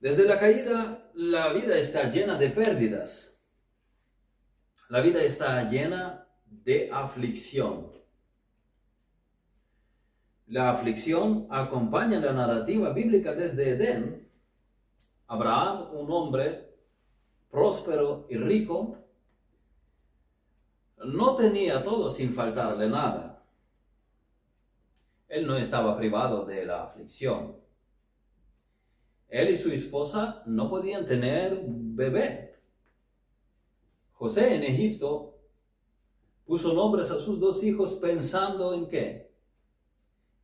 Desde la caída, la vida está llena de pérdidas. La vida está llena de aflicción. La aflicción acompaña la narrativa bíblica desde Edén. Abraham, un hombre próspero y rico, no tenía todo sin faltarle nada. Él no estaba privado de la aflicción. Él y su esposa no podían tener bebé. José en Egipto puso nombres a sus dos hijos pensando en qué?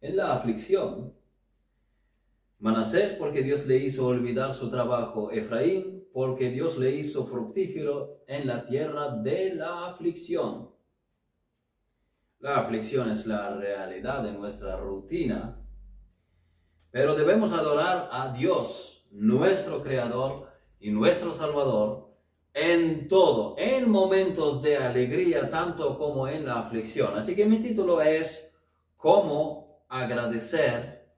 En la aflicción. Manasés porque Dios le hizo olvidar su trabajo. Efraín porque Dios le hizo fructífero en la tierra de la aflicción. La aflicción es la realidad de nuestra rutina, pero debemos adorar a Dios, nuestro Creador y nuestro Salvador, en todo, en momentos de alegría, tanto como en la aflicción. Así que mi título es ¿Cómo agradecer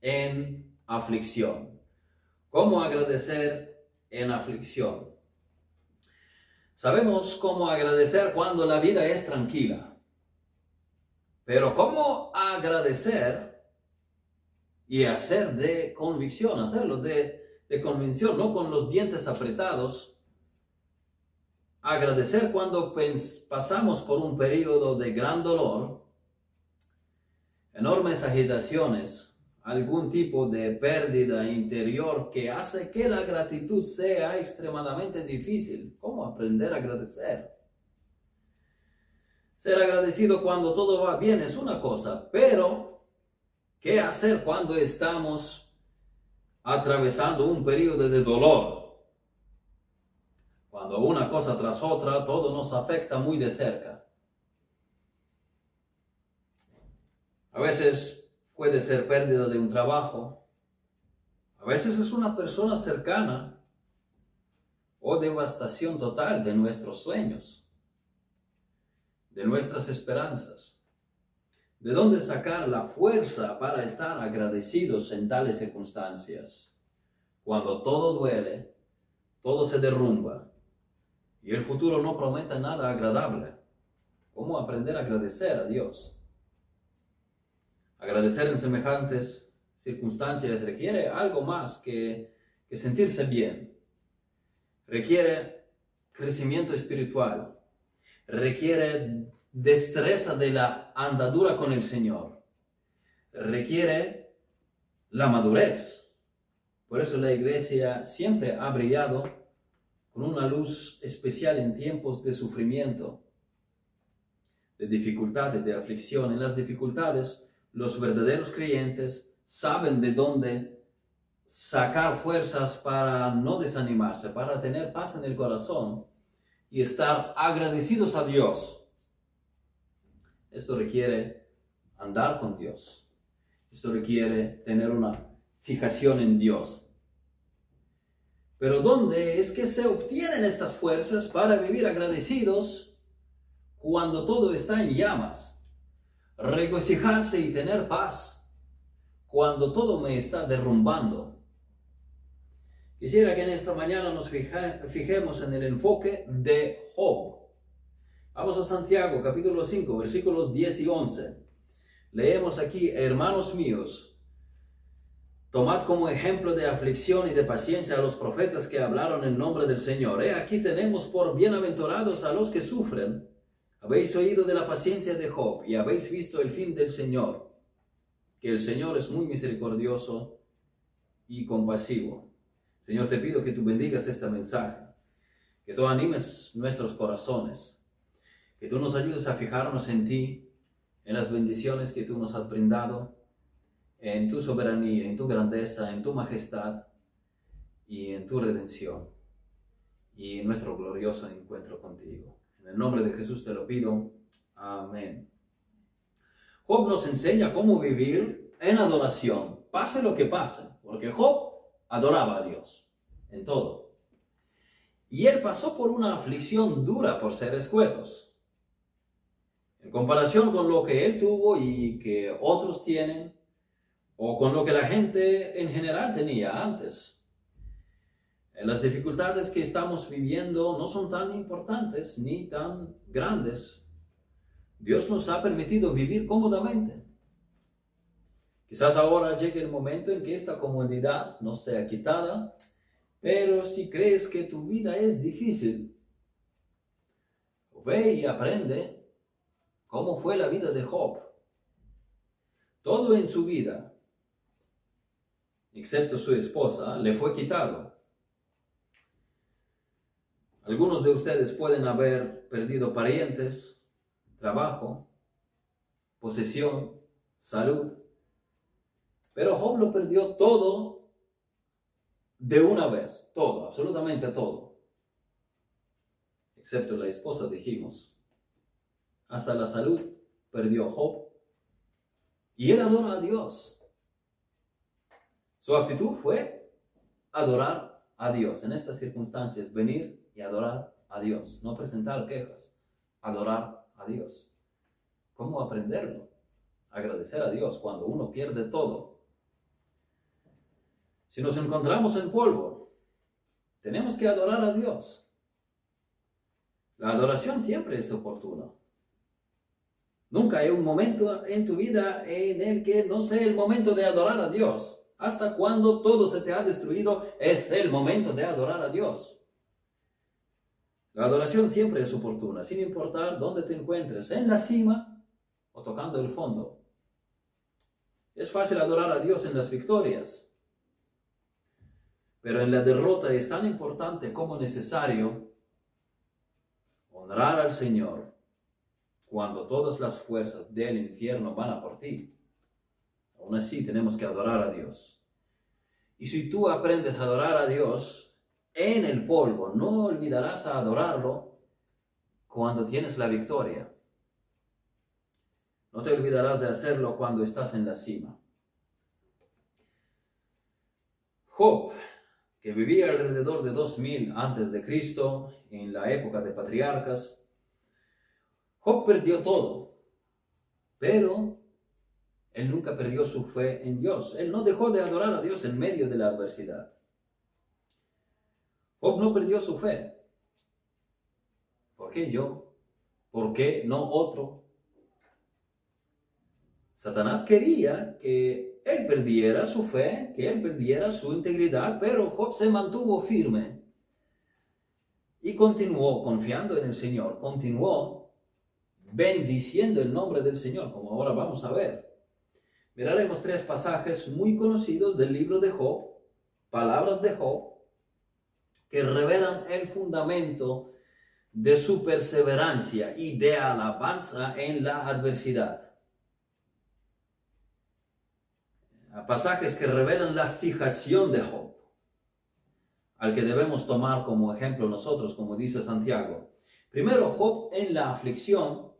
en aflicción? ¿Cómo agradecer en aflicción? Sabemos cómo agradecer cuando la vida es tranquila. Pero ¿cómo agradecer y hacer de convicción, hacerlo de, de convicción, no con los dientes apretados? Agradecer cuando pasamos por un periodo de gran dolor, enormes agitaciones, algún tipo de pérdida interior que hace que la gratitud sea extremadamente difícil. ¿Cómo aprender a agradecer? Ser agradecido cuando todo va bien es una cosa, pero ¿qué hacer cuando estamos atravesando un periodo de dolor? Cuando una cosa tras otra, todo nos afecta muy de cerca. A veces puede ser pérdida de un trabajo, a veces es una persona cercana o devastación total de nuestros sueños de nuestras esperanzas. ¿De dónde sacar la fuerza para estar agradecidos en tales circunstancias? Cuando todo duele, todo se derrumba y el futuro no promete nada agradable. ¿Cómo aprender a agradecer a Dios? Agradecer en semejantes circunstancias requiere algo más que, que sentirse bien. Requiere crecimiento espiritual, requiere destreza de la andadura con el Señor, requiere la madurez. Por eso la iglesia siempre ha brillado con una luz especial en tiempos de sufrimiento, de dificultades, de aflicción. En las dificultades, los verdaderos creyentes saben de dónde sacar fuerzas para no desanimarse, para tener paz en el corazón y estar agradecidos a Dios. Esto requiere andar con Dios. Esto requiere tener una fijación en Dios. Pero ¿dónde es que se obtienen estas fuerzas para vivir agradecidos cuando todo está en llamas? Regocijarse y tener paz cuando todo me está derrumbando. Quisiera que en esta mañana nos fijemos en el enfoque de Job. Vamos a Santiago capítulo 5 versículos 10 y 11. Leemos aquí, hermanos míos, tomad como ejemplo de aflicción y de paciencia a los profetas que hablaron en nombre del Señor. He aquí tenemos por bienaventurados a los que sufren. Habéis oído de la paciencia de Job y habéis visto el fin del Señor, que el Señor es muy misericordioso y compasivo. Señor, te pido que tú bendigas este mensaje, que tú animes nuestros corazones, que tú nos ayudes a fijarnos en ti, en las bendiciones que tú nos has brindado, en tu soberanía, en tu grandeza, en tu majestad y en tu redención y en nuestro glorioso encuentro contigo. En el nombre de Jesús te lo pido. Amén. Job nos enseña cómo vivir en adoración, pase lo que pase, porque Job adoraba a Dios en todo. Y él pasó por una aflicción dura por ser escuetos. En comparación con lo que él tuvo y que otros tienen, o con lo que la gente en general tenía antes. las dificultades que estamos viviendo no son tan importantes ni tan grandes. Dios nos ha permitido vivir cómodamente. Quizás ahora llegue el momento en que esta comodidad no sea quitada, pero si crees que tu vida es difícil, ve y aprende cómo fue la vida de Job. Todo en su vida, excepto su esposa, le fue quitado. Algunos de ustedes pueden haber perdido parientes, trabajo, posesión, salud, pero Job lo perdió todo de una vez, todo, absolutamente todo. Excepto la esposa, dijimos. Hasta la salud perdió Job. Y él adora a Dios. Su actitud fue adorar a Dios. En estas circunstancias, venir y adorar a Dios. No presentar quejas, adorar a Dios. ¿Cómo aprenderlo? Agradecer a Dios cuando uno pierde todo si nos encontramos en polvo, tenemos que adorar a Dios. La adoración siempre es oportuna. Nunca hay un momento en tu vida en el que no sea el momento de adorar a Dios. Hasta cuando todo se te ha destruido, es el momento de adorar a Dios. La adoración siempre es oportuna, sin importar dónde te encuentres, en la cima o tocando el fondo. Es fácil adorar a Dios en las victorias, pero en la derrota es tan importante como necesario honrar al Señor cuando todas las fuerzas del infierno van a por ti. Aún así tenemos que adorar a Dios. Y si tú aprendes a adorar a Dios en el polvo, no olvidarás a adorarlo cuando tienes la victoria. No te olvidarás de hacerlo cuando estás en la cima. Job que vivía alrededor de 2000 antes de Cristo, en la época de patriarcas. Job perdió todo, pero él nunca perdió su fe en Dios. Él no dejó de adorar a Dios en medio de la adversidad. Job no perdió su fe. ¿Por qué yo? ¿Por qué no otro? Satanás quería que él perdiera su fe, que él perdiera su integridad, pero Job se mantuvo firme y continuó confiando en el Señor, continuó bendiciendo el nombre del Señor, como ahora vamos a ver. Miraremos tres pasajes muy conocidos del libro de Job, palabras de Job, que revelan el fundamento de su perseverancia y de alabanza en la adversidad. pasajes que revelan la fijación de Job, al que debemos tomar como ejemplo nosotros, como dice Santiago. Primero, Job en la aflicción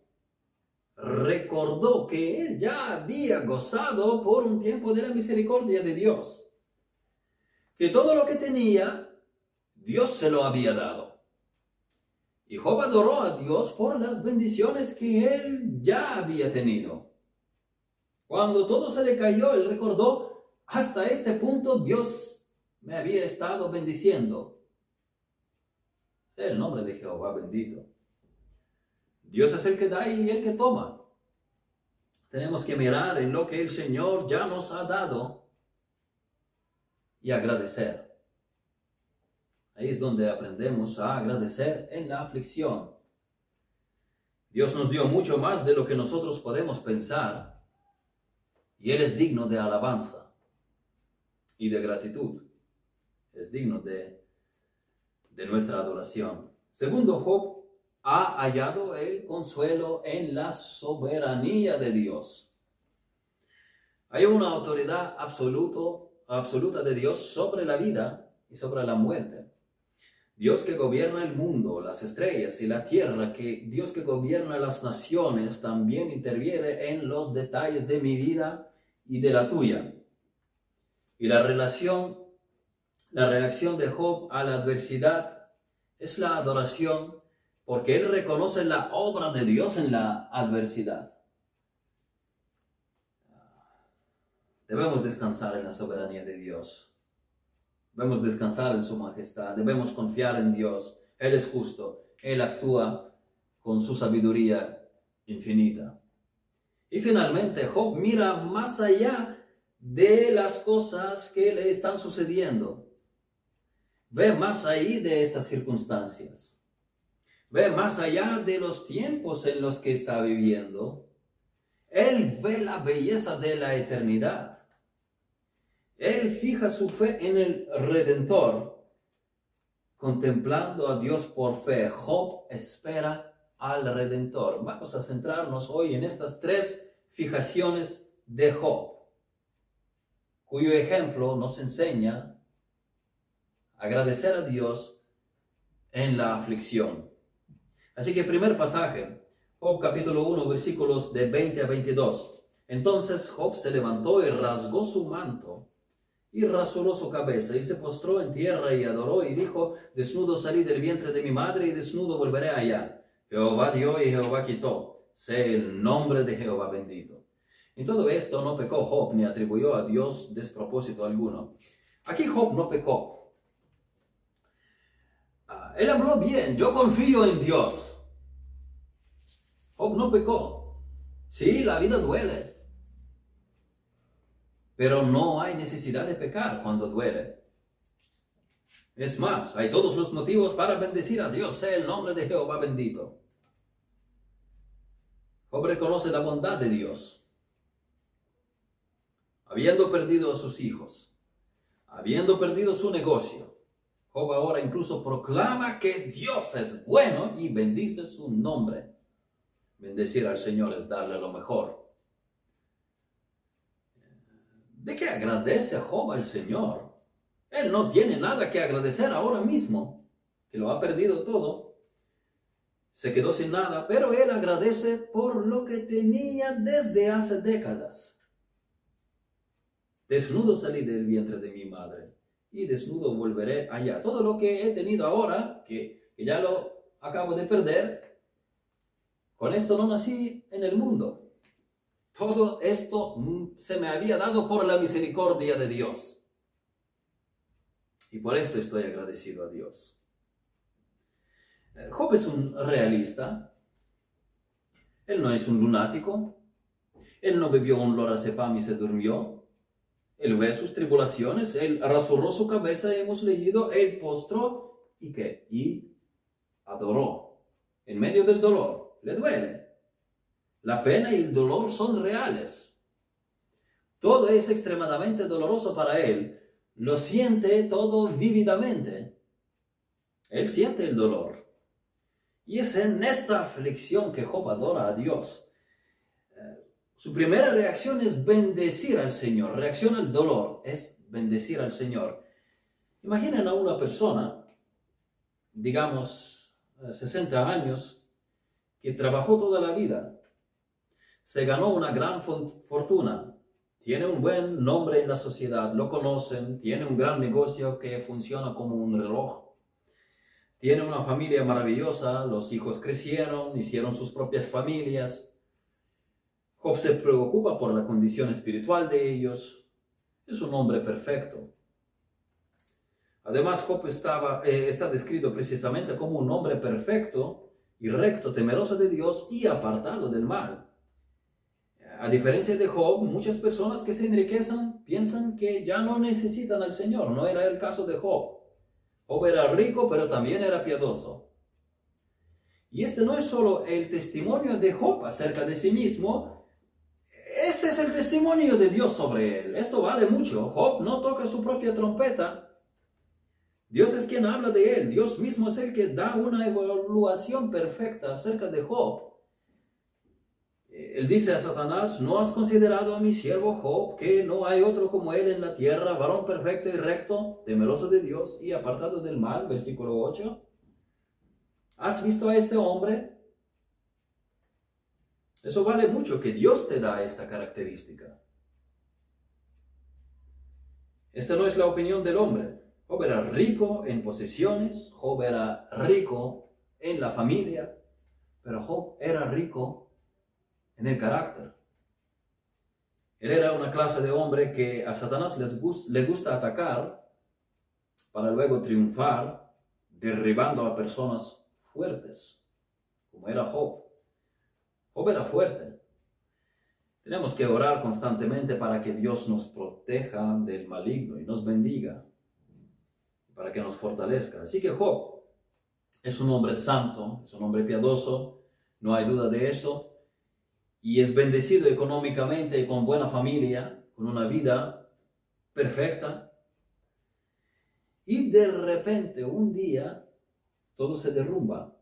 recordó que él ya había gozado por un tiempo de la misericordia de Dios, que todo lo que tenía, Dios se lo había dado. Y Job adoró a Dios por las bendiciones que él ya había tenido. Cuando todo se le cayó, él recordó, hasta este punto Dios me había estado bendiciendo. El nombre de Jehová bendito. Dios es el que da y el que toma. Tenemos que mirar en lo que el Señor ya nos ha dado y agradecer. Ahí es donde aprendemos a agradecer en la aflicción. Dios nos dio mucho más de lo que nosotros podemos pensar y Él es digno de alabanza y de gratitud. Es digno de, de nuestra adoración. Segundo, Job ha hallado el consuelo en la soberanía de Dios. Hay una autoridad absoluto, absoluta de Dios sobre la vida y sobre la muerte. Dios que gobierna el mundo, las estrellas y la tierra, que Dios que gobierna las naciones, también interviene en los detalles de mi vida y de la tuya. Y la relación, la reacción de Job a la adversidad es la adoración porque él reconoce la obra de Dios en la adversidad. Debemos descansar en la soberanía de Dios. Debemos descansar en su majestad, debemos confiar en Dios. Él es justo, Él actúa con su sabiduría infinita. Y finalmente, Job mira más allá de las cosas que le están sucediendo. Ve más allá de estas circunstancias. Ve más allá de los tiempos en los que está viviendo. Él ve la belleza de la eternidad. Él fija su fe en el Redentor, contemplando a Dios por fe. Job espera al Redentor. Vamos a centrarnos hoy en estas tres fijaciones de Job, cuyo ejemplo nos enseña agradecer a Dios en la aflicción. Así que primer pasaje, Job capítulo 1, versículos de 20 a 22. Entonces Job se levantó y rasgó su manto y rasuró su cabeza y se postró en tierra y adoró y dijo, desnudo salí del vientre de mi madre y desnudo volveré allá. Jehová dio y Jehová quitó. Sé el nombre de Jehová bendito. En todo esto no pecó Job ni atribuyó a Dios despropósito alguno. Aquí Job no pecó. Él habló bien, yo confío en Dios. Job no pecó. Sí, la vida duele. Pero no hay necesidad de pecar cuando duele. Es más, hay todos los motivos para bendecir a Dios, sea el nombre de Jehová bendito. Job reconoce la bondad de Dios. Habiendo perdido a sus hijos, habiendo perdido su negocio, Job ahora incluso proclama que Dios es bueno y bendice su nombre. Bendecir al Señor es darle lo mejor. ¿De qué agradece Job al Señor? Él no tiene nada que agradecer ahora mismo, que lo ha perdido todo. Se quedó sin nada, pero él agradece por lo que tenía desde hace décadas. Desnudo salí del vientre de mi madre y desnudo volveré allá. Todo lo que he tenido ahora, que, que ya lo acabo de perder, con esto no nací en el mundo. Todo esto mm, se me había dado por la misericordia de Dios. Y por esto estoy agradecido a Dios. Job es un realista. Él no es un lunático. Él no bebió un lorazepam y se durmió. Él ve sus tribulaciones. Él rasurró su cabeza, hemos leído. Él postró y qué? Y adoró. En medio del dolor. Le duele. La pena y el dolor son reales. Todo es extremadamente doloroso para él. Lo siente todo vívidamente. Él siente el dolor. Y es en esta aflicción que Job adora a Dios. Su primera reacción es bendecir al Señor. Reacción al dolor es bendecir al Señor. Imaginen a una persona, digamos, 60 eh, años, que trabajó toda la vida se ganó una gran fortuna, tiene un buen nombre en la sociedad, lo conocen, tiene un gran negocio que funciona como un reloj, tiene una familia maravillosa, los hijos crecieron, hicieron sus propias familias. Job se preocupa por la condición espiritual de ellos. Es un hombre perfecto. Además, Job estaba, eh, está descrito precisamente como un hombre perfecto y recto, temeroso de Dios y apartado del mal a diferencia de Job, muchas personas que se enriquecen piensan que ya no necesitan al Señor. No era el caso de Job. Job era rico, pero también era piadoso. Y este no es solo el testimonio de Job acerca de sí mismo, este es el testimonio de Dios sobre él. Esto vale mucho. Job no toca su propia trompeta. Dios es quien habla de él. Dios mismo es el que da una evaluación perfecta acerca de Job. Él dice a Satanás, ¿no has considerado a mi siervo Job, que no hay otro como él en la tierra, varón perfecto y recto, temeroso de Dios y apartado del mal? Versículo 8. ¿Has visto a este hombre? Eso vale mucho que Dios te da esta característica. Esta no es la opinión del hombre. Job era rico en posesiones, Job era rico en la familia, pero Job era rico en el carácter. Él era una clase de hombre que a Satanás le gusta atacar para luego triunfar derribando a personas fuertes, como era Job. Job fuerte. Tenemos que orar constantemente para que Dios nos proteja del maligno y nos bendiga, para que nos fortalezca. Así que Job es un hombre santo, es un hombre piadoso, no hay duda de eso, y es bendecido económicamente y con buena familia, con una vida perfecta. Y de repente, un día, todo se derrumba.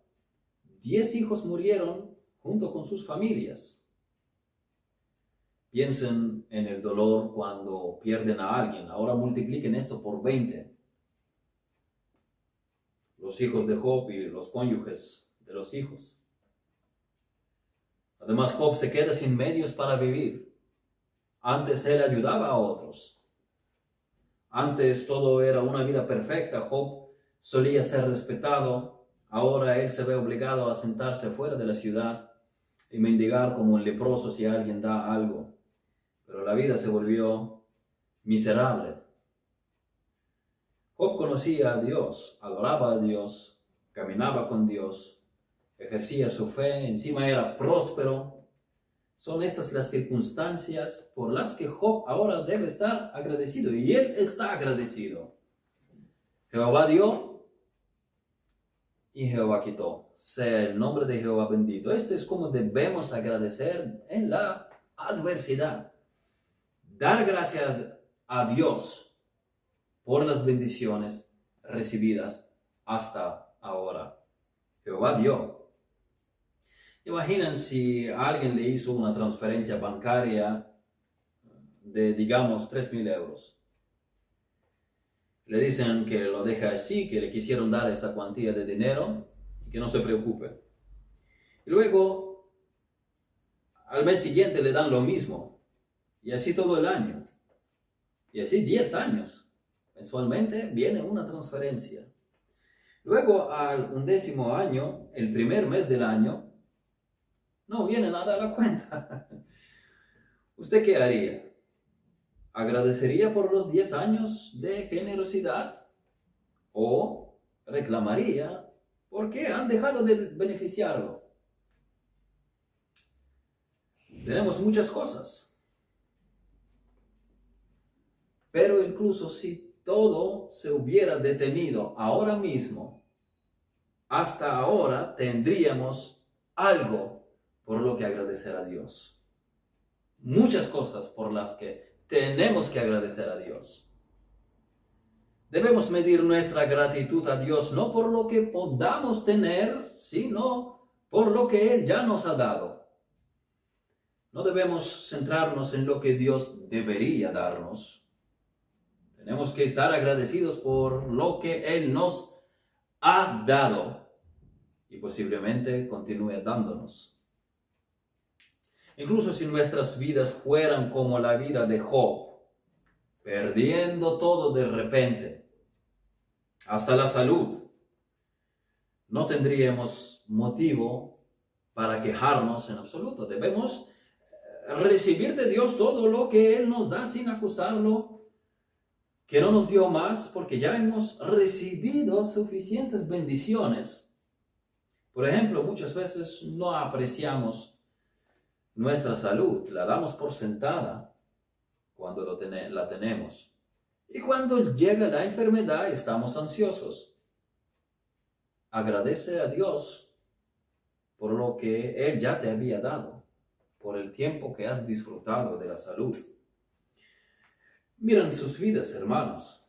Diez hijos murieron junto con sus familias. Piensen en el dolor cuando pierden a alguien. Ahora multipliquen esto por 20. Los hijos de Job y los cónyuges de los hijos. Además, Job se queda sin medios para vivir. Antes él ayudaba a otros. Antes todo era una vida perfecta. Job solía ser respetado. Ahora él se ve obligado a sentarse fuera de la ciudad y mendigar como un leproso si alguien da algo. Pero la vida se volvió miserable. Job conocía a Dios, adoraba a Dios, caminaba con Dios, ejercía su fe, encima era próspero. Son estas las circunstancias por las que Job ahora debe estar agradecido y él está agradecido. Jehová dio y Jehová quitó. Sea el nombre de Jehová bendito. Esto es como debemos agradecer en la adversidad. Dar gracias a Dios por las bendiciones recibidas hasta ahora. Jehová dio Imaginen si alguien le hizo una transferencia bancaria de, digamos, 3.000 euros. Le dicen que lo deja así, que le quisieron dar esta cuantía de dinero y que no se preocupe. Y luego, al mes siguiente le dan lo mismo. Y así todo el año. Y así 10 años. Mensualmente viene una transferencia. Luego, al undécimo año, el primer mes del año, no viene nada a la cuenta. ¿Usted qué haría? ¿Agradecería por los 10 años de generosidad? ¿O reclamaría por qué han dejado de beneficiarlo? Tenemos muchas cosas. Pero incluso si todo se hubiera detenido ahora mismo, hasta ahora tendríamos algo por lo que agradecer a Dios. Muchas cosas por las que tenemos que agradecer a Dios. Debemos medir nuestra gratitud a Dios no por lo que podamos tener, sino por lo que Él ya nos ha dado. No debemos centrarnos en lo que Dios debería darnos. Tenemos que estar agradecidos por lo que Él nos ha dado y posiblemente continúe dándonos. Incluso si nuestras vidas fueran como la vida de Job, perdiendo todo de repente, hasta la salud, no tendríamos motivo para quejarnos en absoluto. Debemos eh, recibir de Dios todo lo que Él nos da sin acusarlo, que no nos dio más porque ya hemos recibido suficientes bendiciones. Por ejemplo, muchas veces no apreciamos nuestra salud, la damos por sentada cuando la tenemos. Y cuando llega la enfermedad estamos ansiosos. Agradece a Dios por lo que Él ya te había dado, por el tiempo que has disfrutado de la salud. Miren sus vidas, hermanos.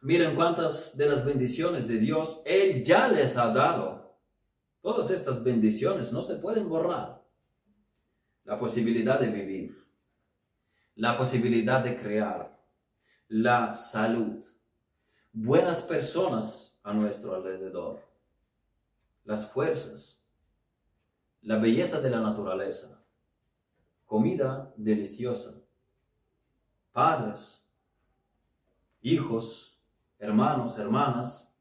Miren cuántas de las bendiciones de Dios Él ya les ha dado. Todas estas bendiciones no se pueden borrar la posibilidad de vivir, la posibilidad de crear, la salud, buenas personas a nuestro alrededor, las fuerzas, la belleza de la naturaleza, comida deliciosa, padres, hijos, hermanos, hermanas,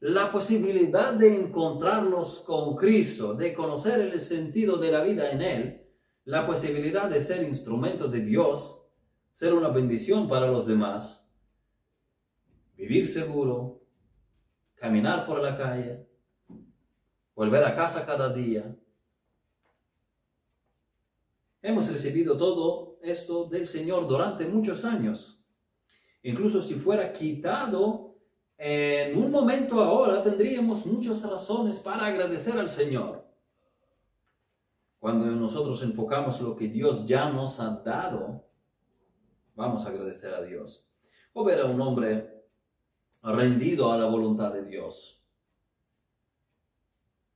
la posibilidad de encontrarnos con Cristo, de conocer el sentido de la vida en Él, la posibilidad de ser instrumento de Dios, ser una bendición para los demás, vivir seguro, caminar por la calle, volver a casa cada día. Hemos recibido todo esto del Señor durante muchos años. Incluso si fuera quitado en un momento ahora, tendríamos muchas razones para agradecer al Señor. Cuando nosotros enfocamos lo que Dios ya nos ha dado, vamos a agradecer a Dios. O ver a un hombre rendido a la voluntad de Dios.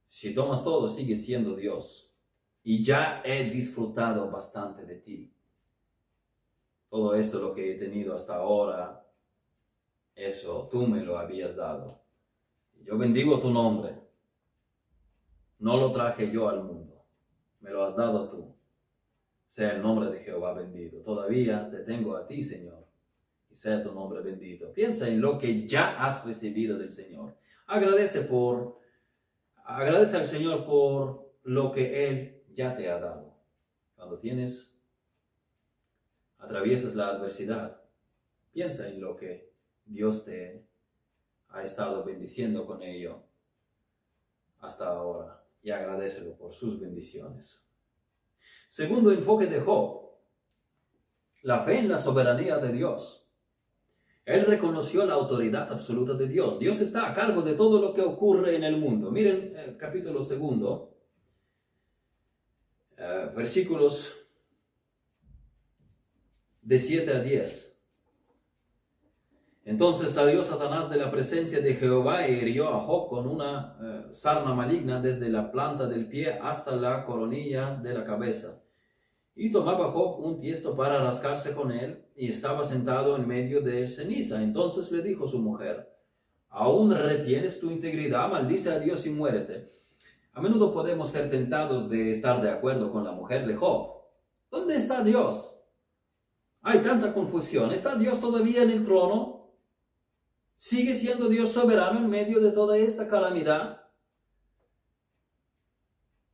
Si tomas todo, sigue siendo Dios. Y ya he disfrutado bastante de ti. Todo esto lo que he tenido hasta ahora, eso tú me lo habías dado. Yo bendigo tu nombre. No lo traje yo al mundo me lo has dado tú. Sea el nombre de Jehová bendito. Todavía te tengo a ti, Señor, y sea tu nombre bendito. Piensa en lo que ya has recibido del Señor. Agradece por, agradece al Señor por lo que Él ya te ha dado. Cuando tienes, atraviesas la adversidad, piensa en lo que Dios te ha estado bendiciendo con ello hasta ahora y agradecelo por sus bendiciones. Segundo enfoque de Job, la fe en la soberanía de Dios. Él reconoció la autoridad absoluta de Dios. Dios está a cargo de todo lo que ocurre en el mundo. Miren el capítulo segundo, eh, versículos de 7 a 10. Entonces salió Satanás de la presencia de Jehová y hirió a Job con una eh, sarna maligna desde la planta del pie hasta la coronilla de la cabeza. Y tomaba Job un tiesto para rascarse con él y estaba sentado en medio de ceniza. Entonces le dijo su mujer, ¿aún retienes tu integridad? Maldice a Dios y muérete. A menudo podemos ser tentados de estar de acuerdo con la mujer de Job. ¿Dónde está Dios? Hay tanta confusión. ¿Está Dios todavía en el trono? ¿Sigue siendo Dios soberano en medio de toda esta calamidad?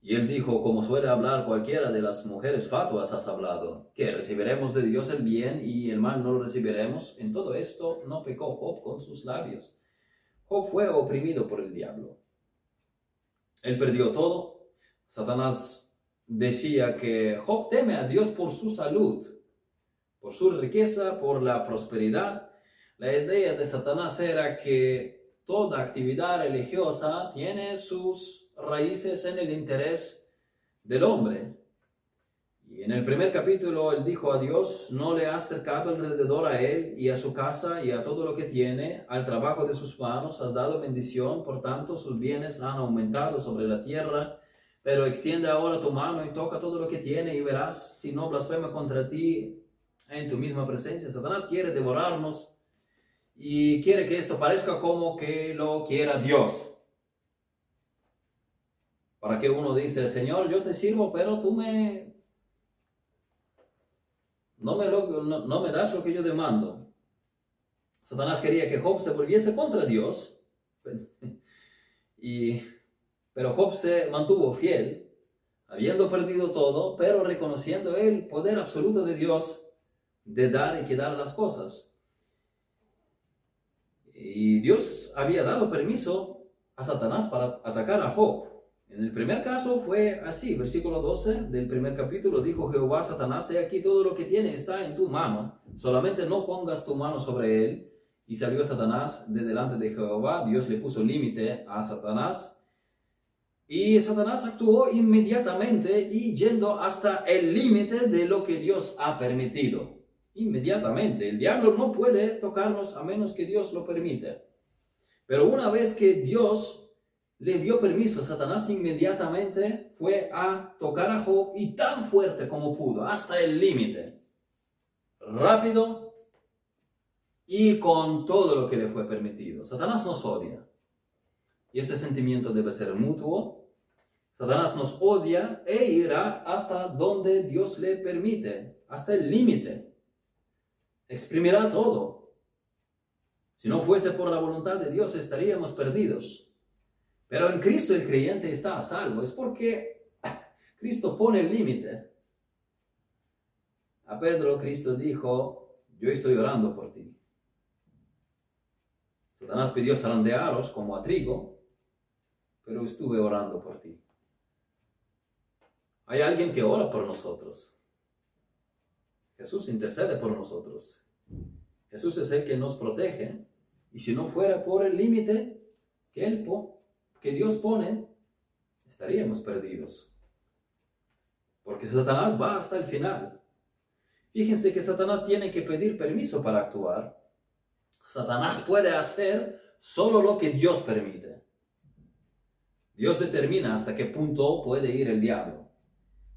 Y él dijo, como suele hablar cualquiera de las mujeres fatuas, has hablado, que recibiremos de Dios el bien y el mal no lo recibiremos. En todo esto no pecó Job con sus labios. Job fue oprimido por el diablo. Él perdió todo. Satanás decía que Job teme a Dios por su salud, por su riqueza, por la prosperidad la idea de Satanás era que toda actividad religiosa tiene sus raíces en el interés del hombre. Y en el primer capítulo él dijo a Dios, no le has acercado alrededor a él y a su casa y a todo lo que tiene, al trabajo de sus manos, has dado bendición, por tanto sus bienes han aumentado sobre la tierra, pero extiende ahora tu mano y toca todo lo que tiene y verás si no blasfema contra ti en tu misma presencia. Satanás quiere devorarnos y quiere que esto parezca como que lo quiera Dios. Para que uno dice, Señor, yo te sirvo, pero tú me... No me, no, me das lo que yo demando. Satanás quería que Job se volviese contra Dios. y, pero Job se mantuvo fiel, habiendo perdido todo, pero reconociendo el poder absoluto de Dios de dar y quedar las cosas. Y Dios había dado permiso a Satanás para atacar a Job. En el primer caso fue así, versículo 12 del primer capítulo, dijo Jehová Satanás, he aquí todo lo que tiene está en tu mano, solamente no pongas tu mano sobre él. Y salió Satanás de delante de Jehová, Dios le puso límite a Satanás. Y Satanás actuó inmediatamente y yendo hasta el límite de lo que Dios ha permitido inmediatamente. El diablo no puede tocarnos a menos que Dios lo permita. Pero una vez que Dios le dio permiso, Satanás inmediatamente fue a tocar a Job y tan fuerte como pudo, hasta el límite. Rápido y con todo lo que le fue permitido. Satanás nos odia. Y este sentimiento debe ser mutuo. Satanás nos odia e irá hasta donde Dios le permite, hasta el límite exprimirá todo. Si no fuese por la voluntad de Dios, estaríamos perdidos. Pero en Cristo el creyente está a salvo. Es porque Cristo pone el límite. A Pedro Cristo dijo, yo estoy orando por ti. Satanás pidió zarandearos como a trigo, pero estuve orando por ti. Hay alguien que ora por nosotros. Jesús intercede por nosotros. Jesús es el que nos protege. Y si no fuera por el límite que, Dios pone, estaríamos perdidos. Porque Satanás va hasta el final. Fíjense que Satanás tiene que pedir permiso para actuar. Satanás puede hacer solo lo que Dios permite. Dios determina hasta qué punto puede ir el diablo.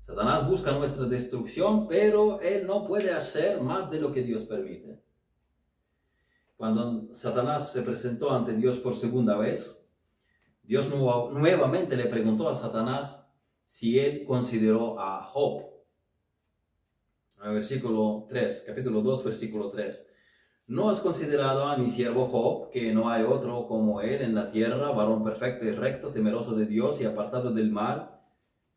Satanás busca nuestra destrucción, pero él no puede hacer más de lo que Dios permite. Cuando Satanás se presentó ante Dios por segunda vez, Dios nuevamente le preguntó a Satanás si él consideró a Job. Versículo 3, capítulo 2, versículo 3. ¿No has considerado a mi siervo Job, que no hay otro como él en la tierra, varón perfecto y recto, temeroso de Dios y apartado del mal?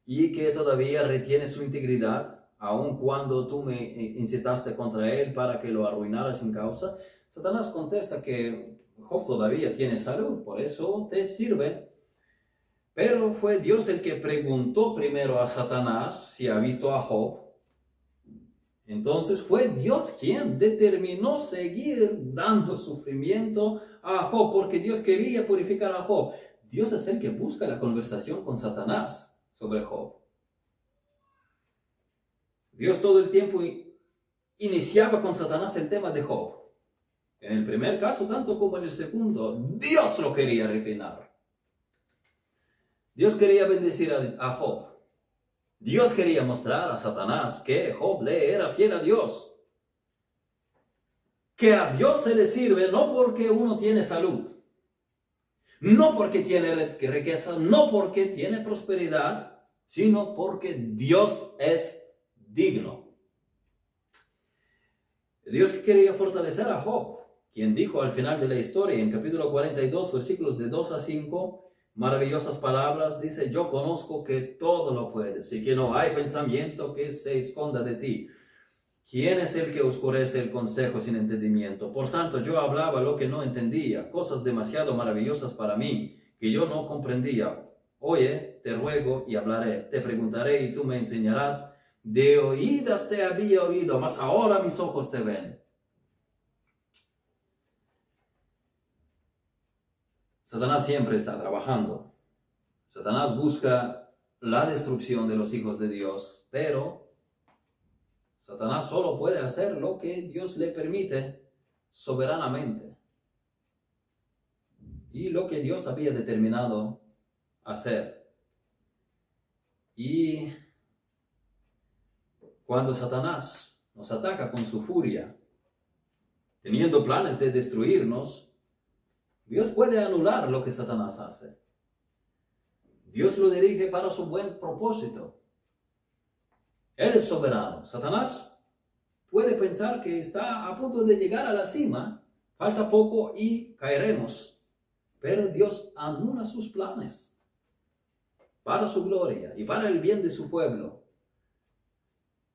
Y que todavía retiene su integridad, aun cuando tú me incitaste contra él para que lo arruinara sin causa, Satanás contesta que Job todavía tiene salud, por eso te sirve. Pero fue Dios el que preguntó primero a Satanás si ha visto a Job. Entonces fue Dios quien determinó seguir dando sufrimiento a Job, porque Dios quería purificar a Job. Dios es el que busca la conversación con Satanás sobre Job. Dios todo el tiempo iniciaba con Satanás el tema de Job. En el primer caso, tanto como en el segundo, Dios lo quería refinar. Dios quería bendecir a, Job. Dios quería mostrar a Satanás que Job le era fiel a Dios. Que a Dios se le sirve no porque uno tiene salud, no porque tiene riqueza, no porque tiene prosperidad, sino porque Dios es digno. Dios quería fortalecer a Job, quien dijo al final de la historia, en capítulo 42, versículos de 2 a 5, maravillosas palabras, dice, yo conozco que todo lo puedes y que no hay pensamiento que se esconda de ti. ¿Quién es el que oscurece el consejo sin entendimiento? Por tanto, yo hablaba lo que no entendía, cosas demasiado maravillosas para mí, que yo no comprendía. Oye, te ruego y hablaré, te preguntaré y tú me enseñarás. De oídas te había oído, mas ahora mis ojos te ven. Satanás siempre está trabajando. Satanás busca la destrucción de los hijos de Dios, pero Satanás solo puede hacer lo que Dios le permite soberanamente. Y lo que Dios había determinado hacer. Y cuando Satanás nos ataca con su furia, teniendo planes de destruirnos, Dios puede anular lo que Satanás hace. Dios lo dirige para su buen propósito. Él es soberano. Satanás puede pensar que está a punto de llegar a la cima, falta poco y caeremos. Pero Dios anula sus planes para su gloria y para el bien de su pueblo.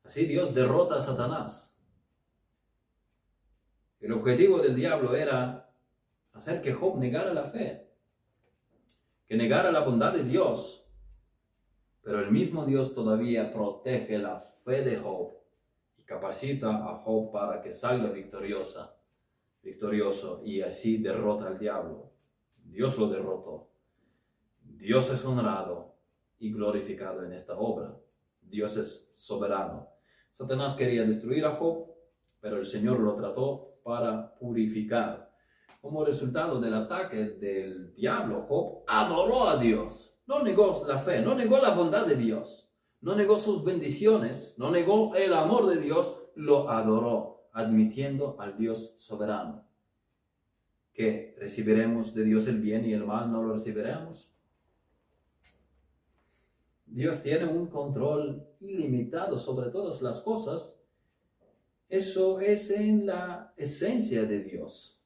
Así Dios derrota a Satanás. El objetivo del diablo era hacer que Job negara la fe, que negara la bondad de Dios. Pero el mismo Dios todavía protege la fe de Job y capacita a Job para que salga victoriosa, victorioso y así derrota al diablo. Dios lo derrotó. Dios es honrado y glorificado en esta obra. Dios es soberano. Satanás quería destruir a Job, pero el Señor lo trató para purificar. Como resultado del ataque del diablo, Job adoró a Dios. No negó la fe, no negó la bondad de Dios, no negó sus bendiciones, no negó el amor de Dios, lo adoró, admitiendo al Dios soberano. ¿Que recibiremos de Dios el bien y el mal no lo recibiremos? Dios tiene un control ilimitado sobre todas las cosas, eso es en la esencia de Dios.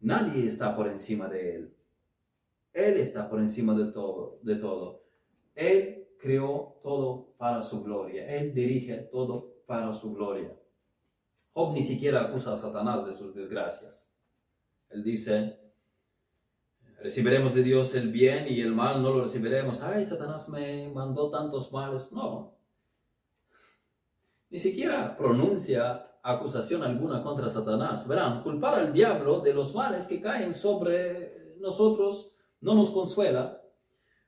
Nadie está por encima de Él. Él está por encima de todo, de todo. Él creó todo para su gloria. Él dirige todo para su gloria. Job ni siquiera acusa a Satanás de sus desgracias. Él dice, recibiremos de Dios el bien y el mal no lo recibiremos. Ay, Satanás me mandó tantos males. No. Ni siquiera pronuncia acusación alguna contra Satanás. Verán, culpar al diablo de los males que caen sobre nosotros no nos consuela,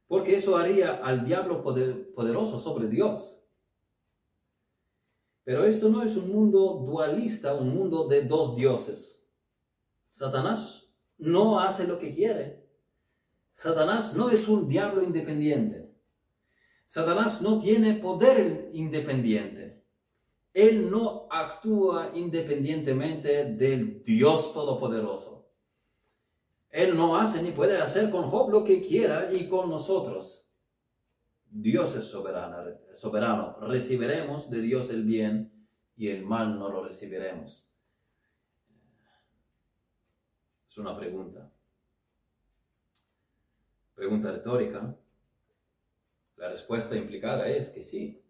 porque eso haría al diablo poderoso sobre Dios. Pero esto no es un mundo dualista, un mundo de dos dioses. Satanás no hace lo que quiere. Satanás no es un diablo independiente. Satanás no tiene poder independiente. Él no actúa independientemente del Dios Todopoderoso. Él no hace ni puede hacer con Job lo que quiera y con nosotros. Dios es soberano, soberano. Recibiremos de Dios el bien y el mal no lo recibiremos. Es una pregunta. Pregunta retórica. La respuesta implicada es que sí,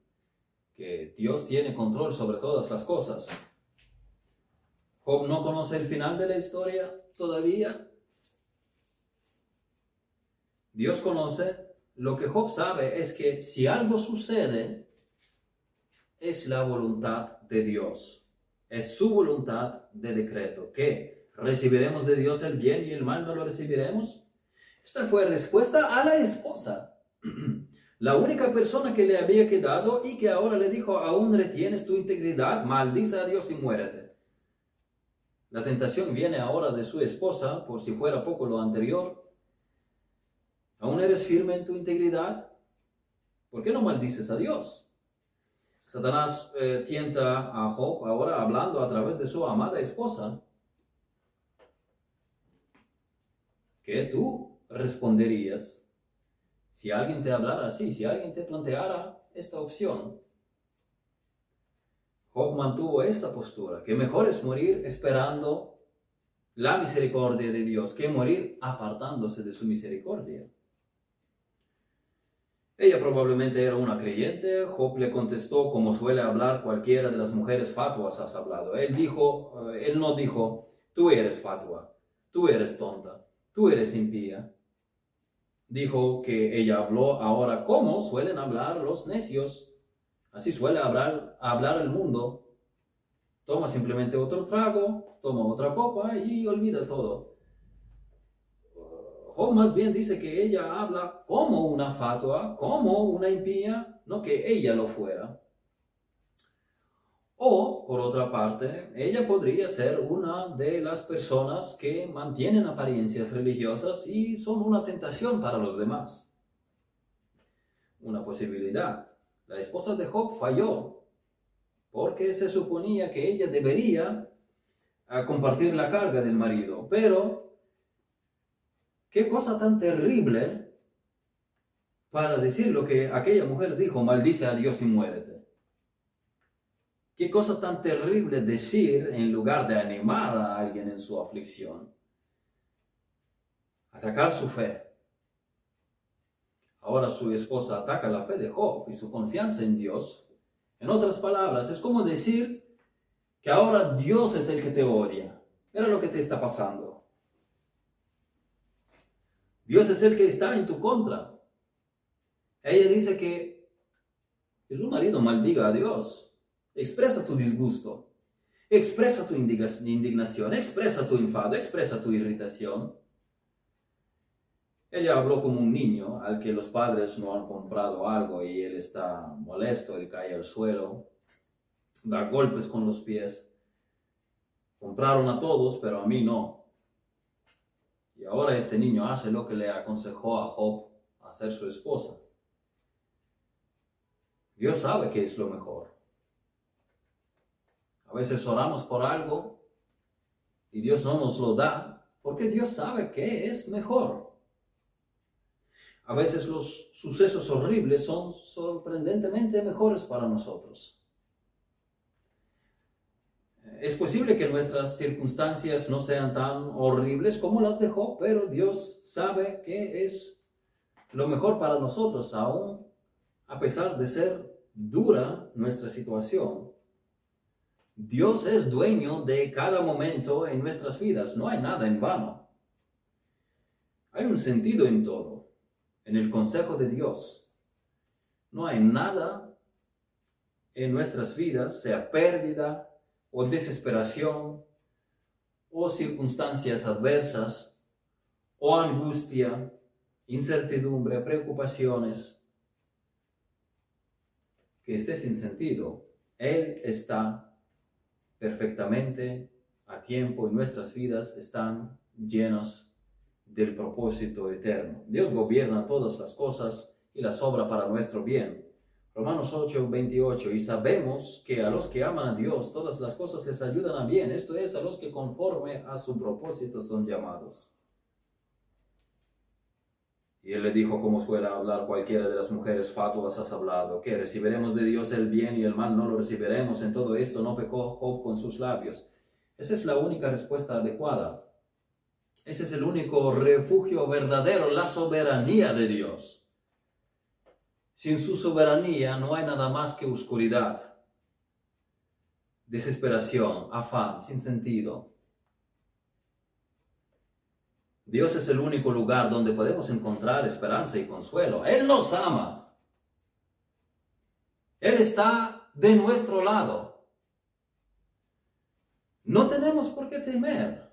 que Dios tiene control sobre todas las cosas. Job no conoce el final de la historia todavía. Dios conoce lo que Job sabe es que si algo sucede, es la voluntad de Dios. Es su voluntad de decreto. ¿Qué? ¿Recibiremos de Dios el bien y el mal no lo recibiremos? Esta fue respuesta a la esposa. La única persona que le había quedado y que ahora le dijo, aún retienes tu integridad, maldice a Dios y muérete. La tentación viene ahora de su esposa, por si fuera poco lo anterior, ¿Aún eres firme en tu integridad? ¿Por qué no maldices a Dios? Satanás eh, tienta a Job ahora hablando a través de su amada esposa. ¿Qué tú responderías si alguien te hablara así, si alguien te planteara esta opción? Job mantuvo esta postura, que mejor es morir esperando la misericordia de Dios que morir apartándose de su misericordia. Ella probablemente era una creyente. Job le contestó como suele hablar cualquiera de las mujeres fatuas has hablado. Él dijo, eh, él no dijo, tú eres fatua, tú eres tonta, tú eres impía. Dijo que ella habló ahora como suelen hablar los necios. Así suele hablar, hablar el mundo. Toma simplemente otro trago, toma otra copa y olvida todo. Job más bien dice que ella habla como una fatua, como una impía, no que ella lo fuera. O, por otra parte, ella podría ser una de las personas que mantienen apariencias religiosas y son una tentación para los demás. Una posibilidad. La esposa de Job falló porque se suponía que ella debería ah, compartir la carga del marido, pero Qué cosa tan terrible para decir lo que aquella mujer dijo, maldice a Dios y muérete. Qué cosa tan terrible decir en lugar de animar a alguien en su aflicción. Atacar su fe. Ahora su esposa ataca la fe de Job y su confianza en Dios. En otras palabras, es como decir que ahora Dios es el que te odia. Mira lo que te está pasando. Dios es el que está en tu contra. Ella dice que su marido maldiga a Dios. Expresa tu disgusto. Expresa tu indignación. Expresa tu enfado. Expresa tu irritación. Ella habló como un niño al que los padres no han comprado algo y él está molesto, él cae al suelo, da golpes con los pies. Compraron a todos, pero a mí no. Y ahora este niño hace lo que le aconsejó a Job hacer su esposa. Dios sabe que es lo mejor. A veces oramos por algo y Dios no nos lo da porque Dios sabe que es mejor. A veces los sucesos horribles son sorprendentemente mejores para nosotros. Es posible que nuestras circunstancias no sean tan horribles como las de Job, pero Dios sabe que es lo mejor para nosotros, aún a pesar de ser dura nuestra situación. Dios es dueño de cada momento en nuestras vidas. No hay nada en vano. Hay un sentido en todo, en el consejo de Dios. No hay nada en nuestras vidas, sea pérdida o desesperación o circunstancias adversas o angustia, incertidumbre, preocupaciones, que esté sin sentido. Él está perfectamente a tiempo y nuestras vidas están llenas del propósito eterno. Dios gobierna todas las cosas y las obra para nuestro bien. Romanos 8, 28, y sabemos que a los que aman a Dios todas las cosas les ayudan a bien, esto es, a los que conforme a su propósito son llamados. Y él le dijo, como suele hablar cualquiera de las mujeres fatuas has hablado, que recibiremos de Dios el bien y el mal no lo recibiremos. En todo esto no pecó Job con sus labios. Esa es la única respuesta adecuada. Ese es el único refugio verdadero, la soberanía de Dios. Sin su soberanía no hay nada más que oscuridad, desesperación, afán, sin sentido. Dios es el único lugar donde podemos encontrar esperanza y consuelo. Él nos ama. Él está de nuestro lado. No tenemos por qué temer.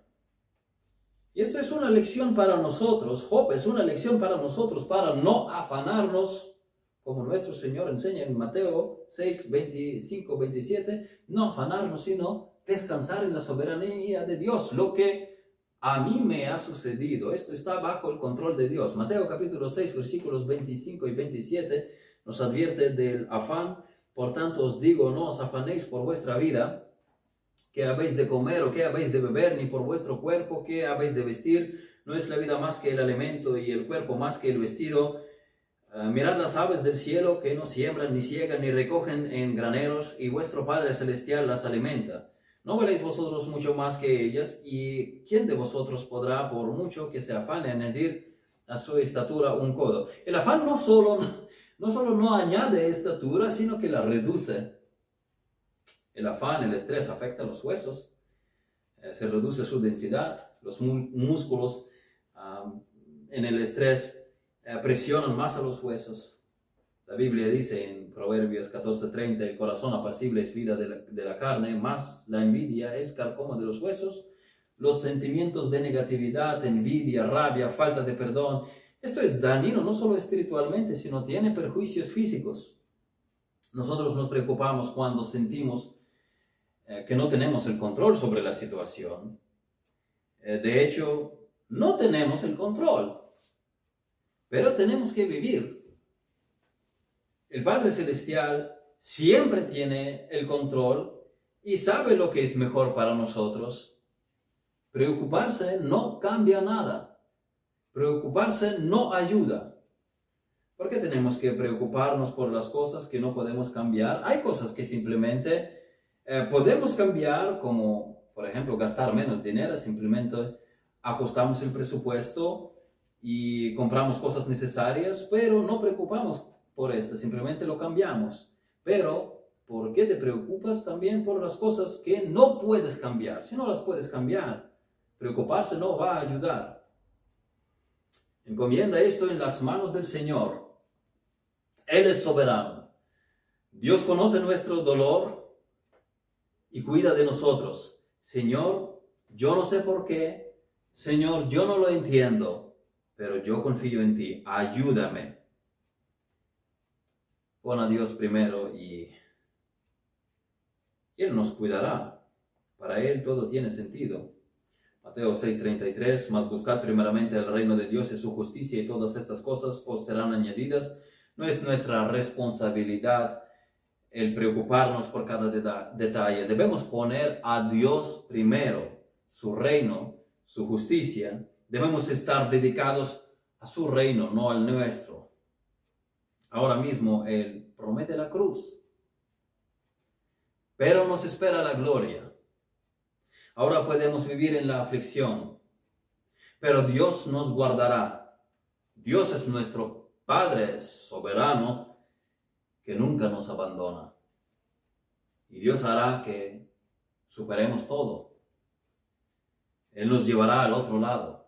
Y esto es una lección para nosotros. Job es una lección para nosotros para no afanarnos, como nuestro Señor enseña en Mateo 6, 25, 27, no afanarnos, sino descansar en la soberanía de Dios. Lo que a mí me ha sucedido. Esto está bajo el control de Dios. Mateo capítulo 6, versículos 25 y 27 nos advierte del afán. Por tanto os digo, no os afanéis por vuestra vida, que habéis de comer o qué habéis de beber, ni por vuestro cuerpo, qué habéis de vestir. No es la vida más que el alimento y el cuerpo más que el vestido. Ah, mirad las aves del cielo que no siembran, ni ciegan, ni recogen en graneros, y vuestro Padre Celestial las alimenta. ¿No veréis vosotros mucho más que ellas? ¿Y quién de vosotros podrá, por mucho que se afane, añadir a su estatura un codo? El afán no solo no, añade estatura, sino que la reduce. El afán, el estrés afecta a los huesos, eh, se reduce su densidad, los músculos en el estrés eh, presionan más a los huesos. La Biblia dice en Proverbios 14:30, el corazón apacible es vida de la, carne, más la envidia es carcoma de los huesos. Los sentimientos de negatividad, envidia, rabia, falta de perdón, esto es dañino no solo espiritualmente, sino tiene perjuicios físicos. Nosotros nos preocupamos cuando sentimos eh, que no tenemos el control sobre la situación. Eh, de hecho, no tenemos el control, pero tenemos que vivir el Padre Celestial siempre tiene el control y sabe lo que es mejor para nosotros. Preocuparse no cambia nada. Preocuparse no ayuda. ¿Por qué tenemos que preocuparnos por las cosas que no podemos cambiar? Hay cosas que simplemente eh, podemos cambiar, como por ejemplo gastar menos dinero, simplemente ajustamos el presupuesto y compramos cosas necesarias, pero no preocupamos por esto, simplemente lo cambiamos. Pero, ¿por qué te preocupas también por las cosas que no puedes cambiar? Si no las puedes cambiar, preocuparse no va a ayudar. Encomienda esto en las manos del Señor. Él es soberano. Dios conoce nuestro dolor y cuida de nosotros. Señor, yo no sé por qué. Señor, yo no lo entiendo, pero yo confío en ti. Ayúdame. Pon a Dios primero y Él nos cuidará. Para Él todo tiene sentido. Mateo 6:33, mas buscad primeramente el reino de Dios y su justicia y todas estas cosas os serán añadidas. No es nuestra responsabilidad el preocuparnos por cada detalle. Debemos poner a Dios primero, su reino, su justicia. Debemos estar dedicados a su reino, no al nuestro. Ahora mismo Él promete la cruz, pero nos espera la gloria. Ahora podemos vivir en la aflicción, pero Dios nos guardará. Dios es nuestro Padre soberano que nunca nos abandona. Y Dios hará que superemos todo. Él nos llevará al otro lado,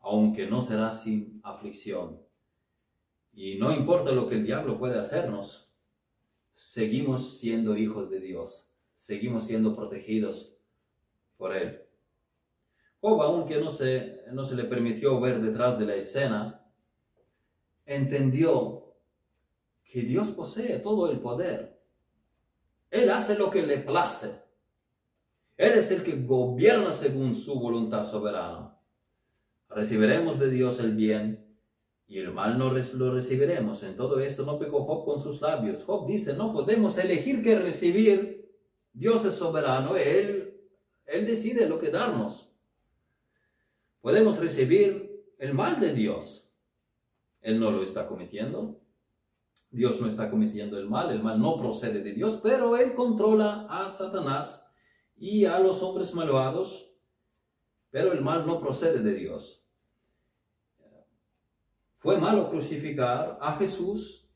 aunque no será sin aflicción. Y no importa lo que el diablo puede hacernos, seguimos siendo hijos de Dios, seguimos siendo protegidos por Él. Job, aunque no se, no se le permitió ver detrás de la escena, entendió que Dios posee todo el poder. Él hace lo que le place. Él es el que gobierna según su voluntad soberana. Recibiremos de Dios el bien y el mal no lo recibiremos. En todo esto no pecó Job con sus labios. Job dice, no podemos elegir qué recibir. Dios es soberano, Él, Él decide lo que darnos. Podemos recibir el mal de Dios. Él no lo está cometiendo. Dios no está cometiendo el mal, el mal no procede de Dios, pero Él controla a Satanás y a los hombres malvados, pero el mal no procede de Dios. Fue malo crucificar a Jesús,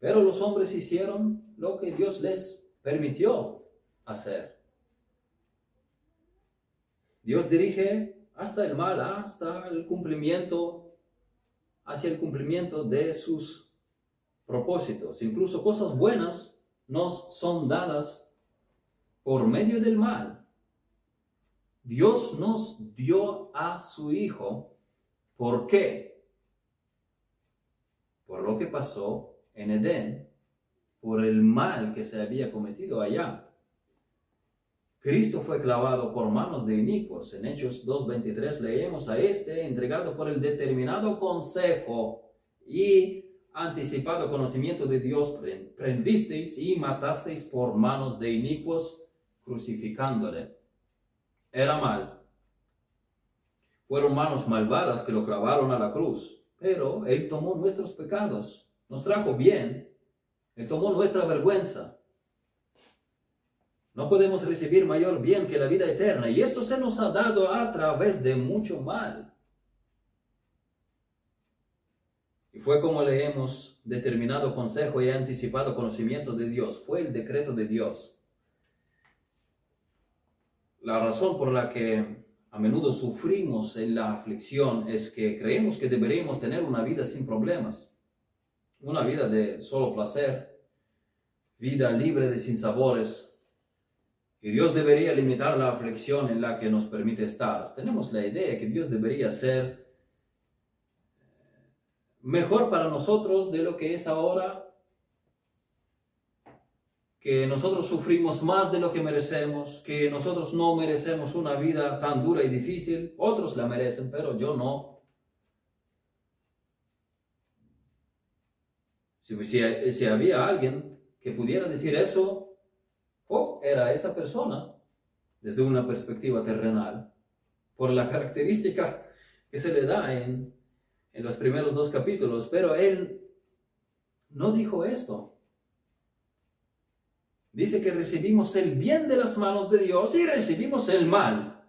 pero los hombres hicieron lo que Dios les permitió hacer. Dios dirige hasta el mal, hasta el cumplimiento, hacia el cumplimiento de sus propósitos. Incluso cosas buenas nos son dadas por medio del mal. Dios nos dio a su Hijo ¿Por qué? Por lo que pasó en Edén, por el mal que se había cometido allá. Cristo fue clavado por manos de inicuos. En Hechos 2.23 leemos a este entregado por el determinado consejo y anticipado conocimiento de Dios, prendisteis y matasteis por manos de inicuos, crucificándole. Era mal, fueron manos malvadas que lo clavaron a la cruz, pero Él tomó nuestros pecados, nos trajo bien, Él tomó nuestra vergüenza. No podemos recibir mayor bien que la vida eterna, y esto se nos ha dado a través de mucho mal. Y fue como leemos determinado consejo y anticipado conocimiento de Dios, fue el decreto de Dios. La razón por la que a menudo sufrimos en la aflicción es que creemos que deberíamos tener una vida sin problemas, una vida de solo placer, vida libre de sinsabores. Y Dios debería limitar la aflicción en la que nos permite estar. Tenemos la idea que Dios debería ser mejor para nosotros de lo que es ahora que nosotros sufrimos más de lo que merecemos, que nosotros no merecemos una vida tan dura y difícil, otros la merecen, pero yo no. Si, había alguien que pudiera decir eso, o era esa persona desde una perspectiva terrenal, por la característica que se le da en, en los primeros dos capítulos, pero él no dijo esto. Dice que recibimos el bien de las manos de Dios y recibimos el mal.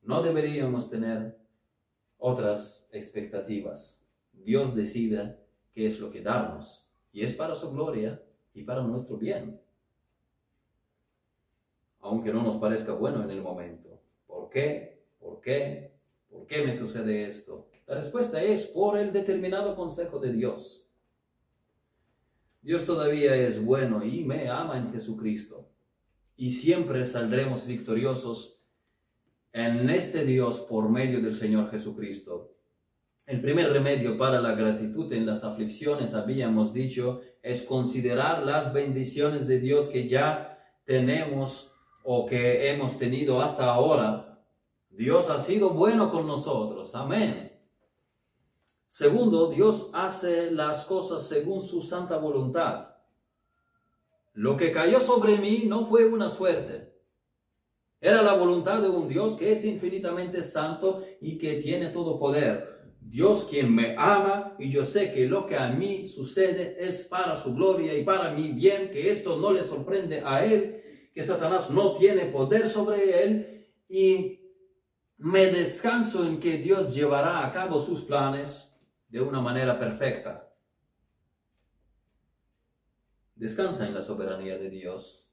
No deberíamos tener otras expectativas. Dios decide qué es lo que darnos y es para su gloria y para nuestro bien. Aunque no nos parezca bueno en el momento. ¿Por qué? ¿Por qué? ¿Por qué me sucede esto? La respuesta es por el determinado consejo de Dios. Dios todavía es bueno y me ama en Jesucristo. Y siempre saldremos victoriosos en este Dios por medio del Señor Jesucristo. El primer remedio para la gratitud en las aflicciones, habíamos dicho, es considerar las bendiciones de Dios que ya tenemos o que hemos tenido hasta ahora. Dios ha sido bueno con nosotros. Amén. Segundo, Dios hace las cosas según su santa voluntad. Lo que cayó sobre mí no fue una suerte. Era la voluntad de un Dios que es infinitamente santo y que tiene todo poder. Dios quien me ama y yo sé que lo que a mí sucede es para su gloria y para mi bien, que esto no le sorprende a él, que Satanás no tiene poder sobre él y me descanso en que Dios llevará a cabo sus planes de una manera perfecta. Descansa en la soberanía de Dios.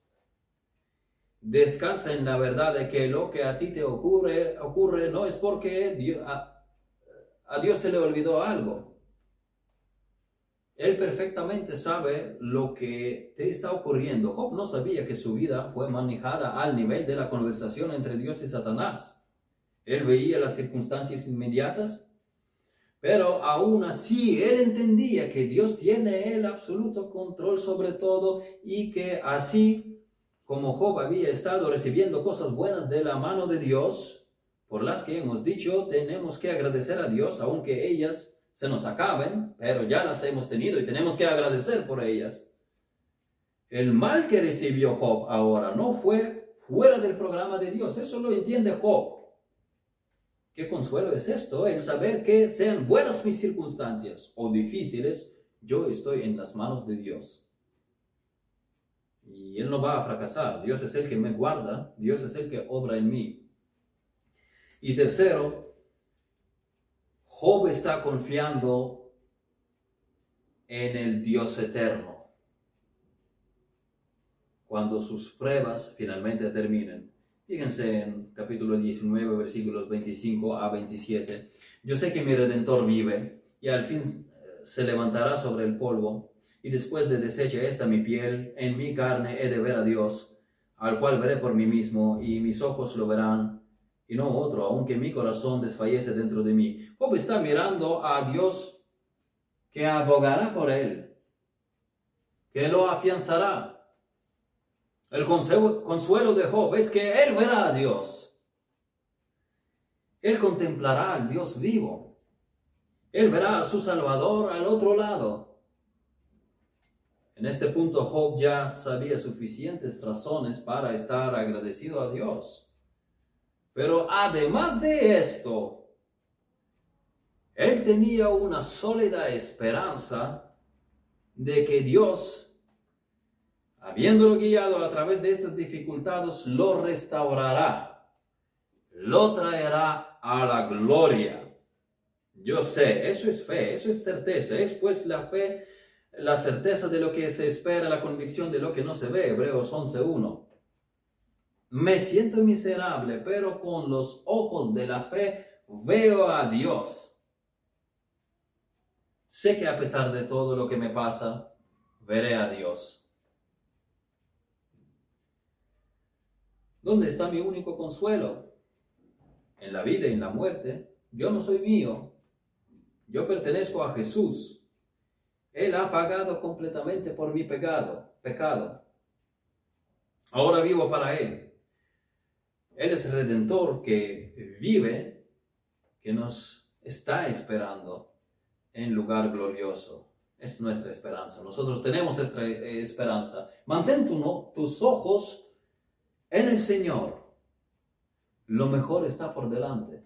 descansa en la verdad de que lo que a ti te ocurre, ocurre no es porque a, a Dios se le olvidó algo. Él perfectamente sabe lo que te está ocurriendo. Job no sabía que su vida fue manejada al nivel de la conversación entre Dios y Satanás. Él veía las circunstancias inmediatas, pero aún así él entendía que Dios tiene el absoluto control sobre todo y que así como Job había estado recibiendo cosas buenas de la mano de Dios, por las que hemos dicho, tenemos que agradecer a Dios, aunque ellas se nos acaben, pero ya las hemos tenido y tenemos que agradecer por ellas. El mal que recibió Job ahora no fue fuera del programa de Dios, eso lo entiende Job. ¿Qué consuelo es esto? El saber que sean buenas mis circunstancias o difíciles, yo estoy en las manos de Dios. Y Él no va a fracasar. Dios es el que me guarda, Dios es el que obra en mí. Y tercero, Job está confiando en el Dios eterno. Cuando sus pruebas finalmente terminen. Fíjense en capítulo 19, versículos 25 a 27. Yo sé que mi redentor vive y al fin se levantará sobre el polvo y después de deshecha esta mi piel, en mi carne he de ver a Dios, al cual veré por mí mismo, y mis ojos lo verán, y no otro, aunque mi corazón desfallece dentro de mí. Job está mirando a Dios que abogará por él, que lo afianzará. El consuelo de Job es que él verá a Dios. Él contemplará al Dios vivo. Él verá a su Salvador al otro lado. En este punto Job ya sabía suficientes razones para estar agradecido a Dios. Pero además de esto, él tenía una sólida esperanza de que Dios, habiéndolo guiado a través de estas dificultades, lo restaurará, lo traerá a la gloria. Yo sé, eso es fe, eso es certeza, es pues la fe la certeza de lo que se espera, la convicción de lo que no se ve, Hebreos 11.1. Me siento miserable, pero con los ojos de la fe veo a Dios. Sé que a pesar de todo lo que me pasa, veré a Dios. ¿Dónde está mi único consuelo? En la vida y en la muerte. Yo no soy mío. Yo pertenezco a Jesús. Él ha pagado completamente por mi pecado, pecado. Ahora vivo para Él. Él es el redentor que vive, que nos está esperando en lugar glorioso. Es nuestra esperanza. Nosotros tenemos esta esperanza. Mantén tus ojos en el Señor. Lo mejor está por delante.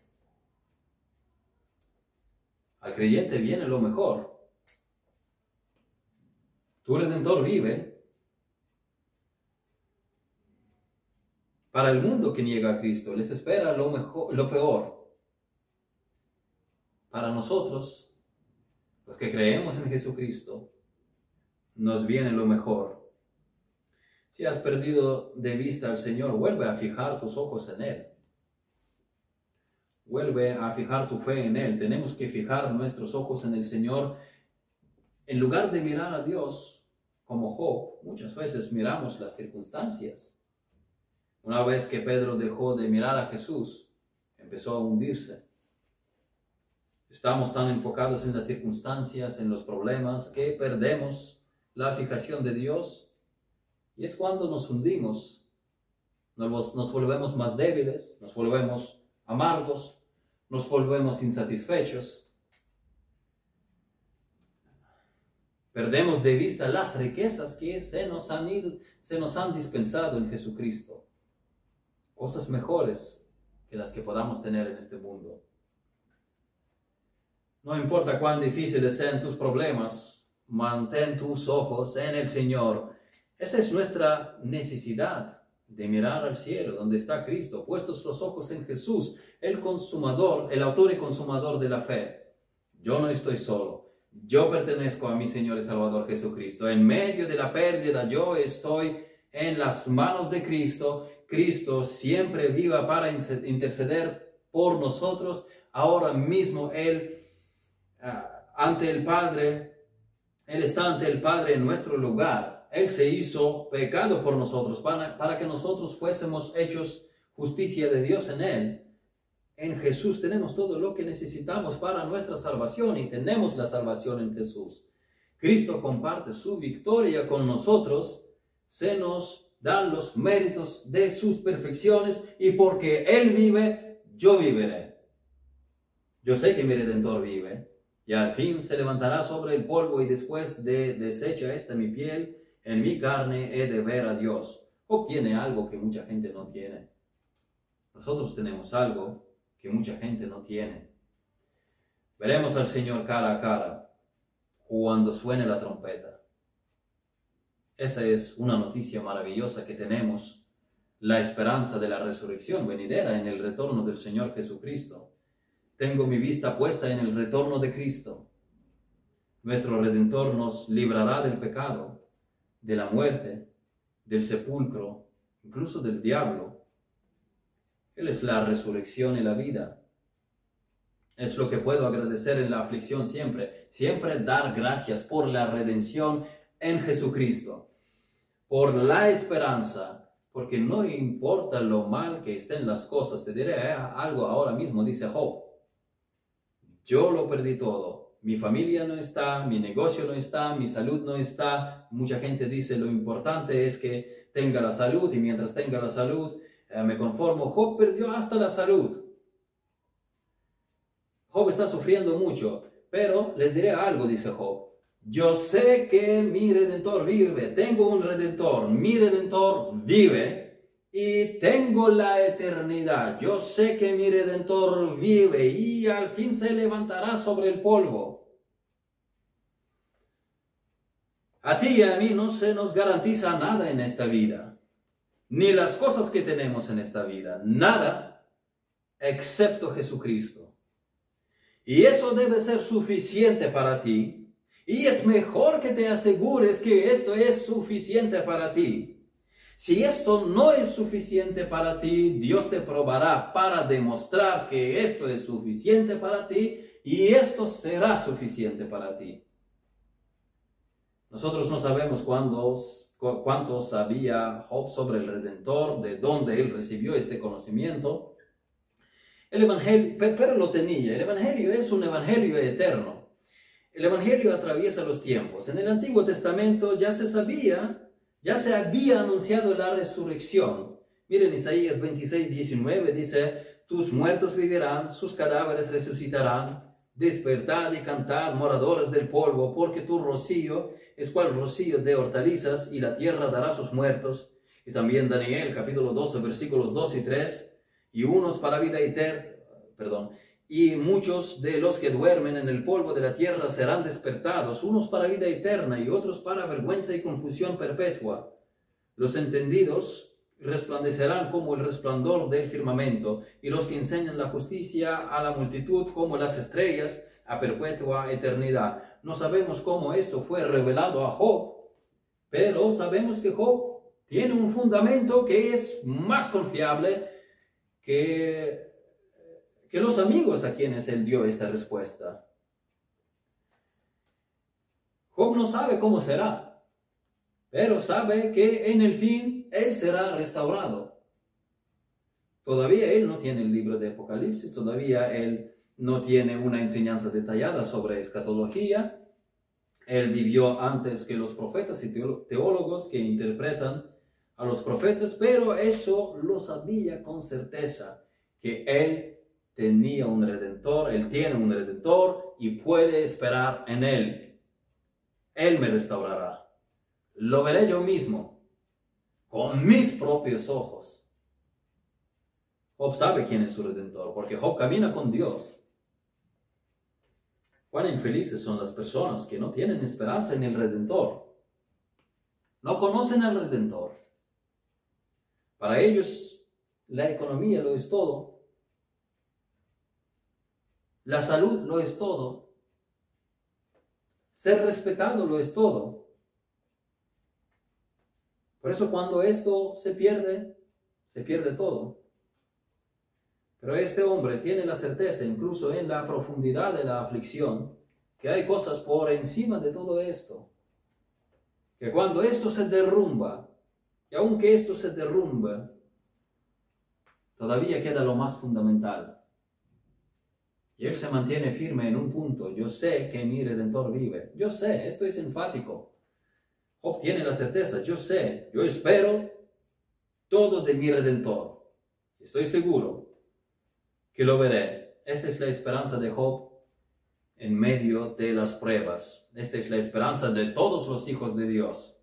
Al creyente viene lo mejor. Tu redentor vive para el mundo que niega a Cristo. Les espera lo, mejor, lo peor. Para nosotros, los que creemos en Jesucristo, nos viene lo mejor. Si has perdido de vista al Señor, vuelve a fijar tus ojos en Él. Vuelve a fijar tu fe en Él. Tenemos que fijar nuestros ojos en el Señor. En lugar de mirar a Dios, como Job, muchas veces miramos las circunstancias. Una vez que Pedro dejó de mirar a Jesús, empezó a hundirse. Estamos tan enfocados en las circunstancias, en los problemas, que perdemos la fijación de Dios. Y es cuando nos hundimos, nos, nos volvemos más débiles, nos volvemos amargos, nos volvemos insatisfechos Perdemos de vista las riquezas que se nos han, ido, se nos han dispensado en Jesucristo. Cosas mejores que las que podamos tener en este mundo. No importa cuán difíciles sean tus problemas, mantén tus ojos en el Señor. Esa es nuestra necesidad de mirar al cielo, donde está Cristo, puestos los ojos en Jesús, el consumador, el autor y consumador de la fe. Yo no estoy solo. Yo pertenezco a mi Señor y Salvador Jesucristo. En medio de la pérdida yo estoy en las manos de Cristo Cristo siempre viva para interceder por nosotros. Ahora mismo Él, ah, ante el Padre, Él está ante el Padre en nuestro lugar. Él se hizo pecado por nosotros para, para que nosotros fuésemos hechos justicia de Dios en Él. En Jesús tenemos todo lo que necesitamos para nuestra salvación y tenemos la salvación en Jesús. Cristo comparte su victoria con nosotros, se nos dan los méritos de sus perfecciones y porque Él vive, yo viviré. Yo sé que mi Redentor vive y al fin se levantará sobre el polvo y después de deshecha esta mi piel, en mi carne he de ver a Dios. Obtiene algo que mucha gente no tiene. Nosotros tenemos algo que mucha gente no tiene. Veremos al Señor cara a cara cuando suene la trompeta. Esa es una noticia maravillosa que tenemos, la esperanza de la resurrección venidera en el retorno del Señor Jesucristo. Tengo mi vista puesta en el retorno de Cristo. Nuestro Redentor nos librará del pecado, de la muerte, del sepulcro, incluso del diablo. Él es la resurrección y la vida. Es lo que puedo agradecer en la aflicción siempre. Siempre dar gracias por la redención en Jesucristo. Por la esperanza. Porque no importa lo mal que estén las cosas. Te diré eh, algo ahora mismo, dice Job. Yo lo perdí todo. Mi familia no está, mi negocio no está, mi salud no está. Mucha gente dice lo importante es que tenga la salud y mientras tenga la salud eh, me conformo. Job perdió hasta la salud. Job está sufriendo mucho, pero les diré algo, dice Job. Yo sé que mi redentor vive, tengo un redentor, mi redentor vive y tengo la eternidad. Yo sé que mi redentor vive y al fin se levantará sobre el polvo. A ti y a mí no se nos garantiza nada en esta vida, ni las cosas que tenemos en esta vida, nada excepto Jesucristo. Y eso debe ser suficiente para ti. Y es mejor que te asegures que esto es suficiente para ti. Si esto no es suficiente para ti, Dios te probará para demostrar que esto es suficiente para ti y esto será suficiente para ti. Nosotros no sabemos cuándo, cuánto sabía Job sobre el Redentor, de dónde él recibió este conocimiento, el Evangelio, pero lo tenía. El Evangelio es un Evangelio eterno. El Evangelio atraviesa los tiempos. En el Antiguo Testamento ya se sabía, ya se había anunciado la resurrección. Miren Isaías 26, 19 dice, tus muertos vivirán, sus cadáveres resucitarán. Despertad y cantad, moradores del polvo, porque tu rocío es cual rocío de hortalizas, y la tierra dará sus muertos. Y también Daniel, capítulo 12, versículos 2 y 3 y unos para vida eterna, perdón, y muchos de los que duermen en el polvo de la tierra serán despertados, unos para vida eterna y otros para vergüenza y confusión perpetua. Los entendidos resplandecerán como el resplandor del firmamento, y los que enseñan la justicia a la multitud como las estrellas a perpetua eternidad. No sabemos cómo esto fue revelado a Job, pero sabemos que Job tiene un fundamento que es más confiable que, que los amigos a quienes él dio esta respuesta. Job no sabe cómo será, pero sabe que en el fin él será restaurado. Todavía él no tiene el libro de Apocalipsis, todavía él no tiene una enseñanza detallada sobre escatología. Él vivió antes que los profetas y teólogos que interpretan a los profetas, pero eso lo sabía con certeza, que él tenía un redentor, él tiene un redentor y puede esperar en él. Él me restaurará. Lo veré yo mismo, con mis propios ojos. Job sabe quién es su redentor, porque Job camina con Dios. Cuán infelices son las personas que no tienen esperanza en el redentor. No conocen al redentor. Para ellos la economía lo es todo. La salud lo es todo. Ser respetado lo es todo. Por eso cuando esto se pierde, se pierde todo. Pero este hombre tiene la certeza, incluso en la profundidad de la aflicción, que hay cosas por encima de todo esto. Que cuando esto se derrumba, y aunque esto se derrumba, todavía queda lo más fundamental. Y él se mantiene firme en un punto. Yo sé que mi redentor vive. Yo sé, esto es enfático. Job tiene la certeza. Yo sé, yo espero todo de mi redentor. Estoy seguro que lo veré. Esa es la esperanza de Job en medio de las pruebas. Esta es la esperanza de todos los hijos de Dios.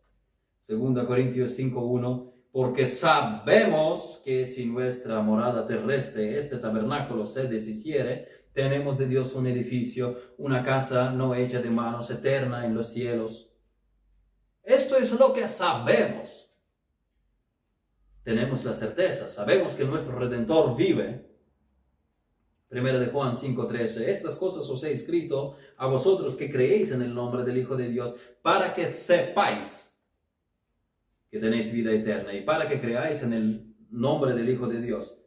2 Corintios 5.1 porque sabemos que si nuestra morada terrestre, este tabernáculo, se deshiciere, tenemos de Dios un edificio, una casa no hecha de manos, eterna en los cielos. Esto es lo que sabemos. Tenemos la certeza, sabemos que nuestro Redentor vive. Primera de Juan 5:13, estas cosas os he escrito a vosotros que creéis en el nombre del Hijo de Dios, para que sepáis que tenéis vida eterna y para que creáis en el nombre del Hijo de Dios.